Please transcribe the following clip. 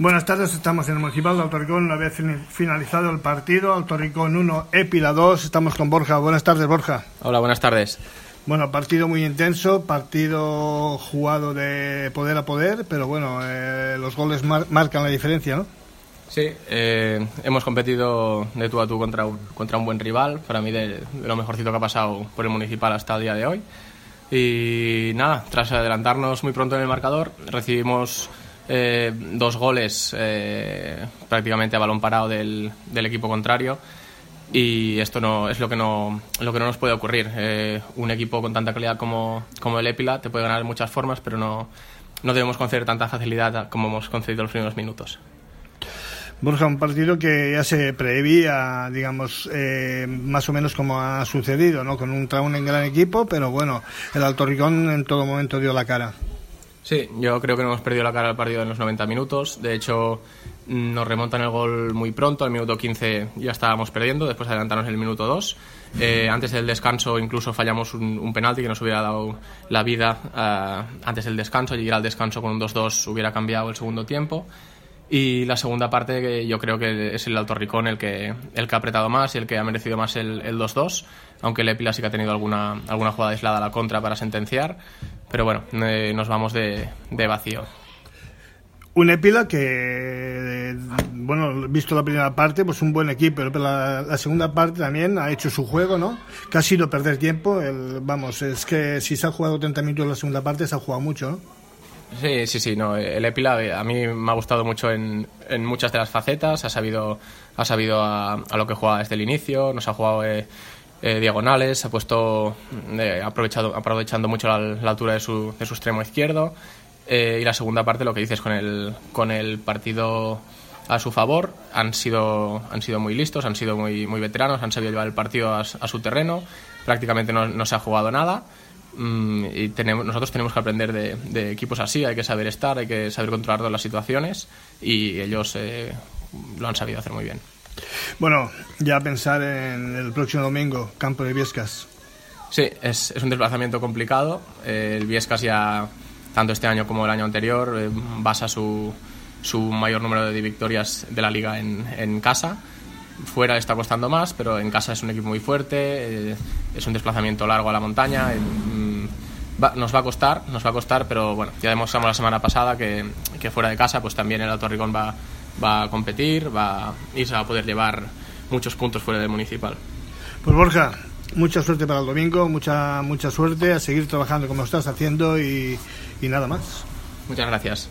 Buenas tardes, estamos en el Municipal de Autoricón, una vez finalizado el partido, Autoricón 1, Épila 2, estamos con Borja. Buenas tardes, Borja. Hola, buenas tardes. Bueno, partido muy intenso, partido jugado de poder a poder, pero bueno, eh, los goles marcan la diferencia, ¿no? Sí, eh, hemos competido de tú a tú contra un, contra un buen rival, para mí de, lo mejorcito que ha pasado por el Municipal hasta el día de hoy. Y nada, tras adelantarnos muy pronto en el marcador, recibimos eh, dos goles eh, prácticamente a balón parado del, del, equipo contrario y esto no es lo que no lo que no nos puede ocurrir eh, un equipo con tanta calidad como, como el Epila te puede ganar de muchas formas pero no, no debemos conceder tanta facilidad como hemos concedido los primeros minutos Borja, un partido que ya se prevía, digamos, más o menos como ha sucedido, ¿no? Con un traún en gran equipo, pero bueno, el Alto Ricón en todo momento dio la cara. Sí, yo creo que no hemos perdido la cara al partido en los 90 minutos. De hecho, nos remontan el gol muy pronto. Al minuto 15 ya estábamos perdiendo, después adelantarnos en el minuto 2. Eh, antes del descanso incluso fallamos un, penalti que nos hubiera dado la vida uh, antes del descanso. Llegar al descanso con un 2-2 hubiera cambiado el segundo tiempo. Y la segunda parte, que yo creo que es el Alto Ricón el que, el que ha apretado más y el que ha merecido más el 2-2, aunque el Epila sí que ha tenido alguna, alguna jugada aislada a la contra para sentenciar pero bueno, eh, nos vamos de, de vacío. Un Epila que, bueno, visto la primera parte, pues un buen equipo, pero la, la, segunda parte también ha hecho su juego, ¿no? Que ha sido perder tiempo. El, vamos, es que si se ha jugado 30 minutos en la segunda parte, se ha jugado mucho, ¿no? Sí, sí, sí, no. El Epila a mí me ha gustado mucho en, en muchas de las facetas, ha sabido, ha sabido a, a, lo que juega desde el inicio, nos ha jugado... Eh, eh, diagonales, ha puesto eh, aprovechado, aprovechando mucho la, altura de su, de su, extremo izquierdo. Eh, y la segunda parte, lo que dices con el, con el partido a su favor, han sido, han sido muy listos, han sido muy, muy veteranos, han sabido llevar el partido a, su terreno, prácticamente no, no, se ha jugado nada. Mm, y tenemos, nosotros tenemos que aprender de, de, equipos así, hay que saber estar, hay que saber controlar todas las situaciones y ellos lo han sabido hacer muy bien. Bueno, ya pensar en el próximo domingo, campo de Viescas. Sí, es, un desplazamiento complicado. el Viescas ya, tanto este año como el año anterior, eh, basa su, su mayor número de victorias de la liga en, en casa. Fuera está costando más, pero en casa es un equipo muy fuerte, eh, es un desplazamiento largo a la montaña. Mm, nos va a costar, nos va a costar, pero bueno, ya demostramos la semana pasada que, que fuera de casa, pues también el Alto Ricón va, va a competir va, y se va a poder llevar muchos puntos fuera del municipal. Pues Borja, mucha suerte para el domingo, mucha, mucha suerte, a seguir trabajando como estás haciendo y, y nada más. Muchas gracias.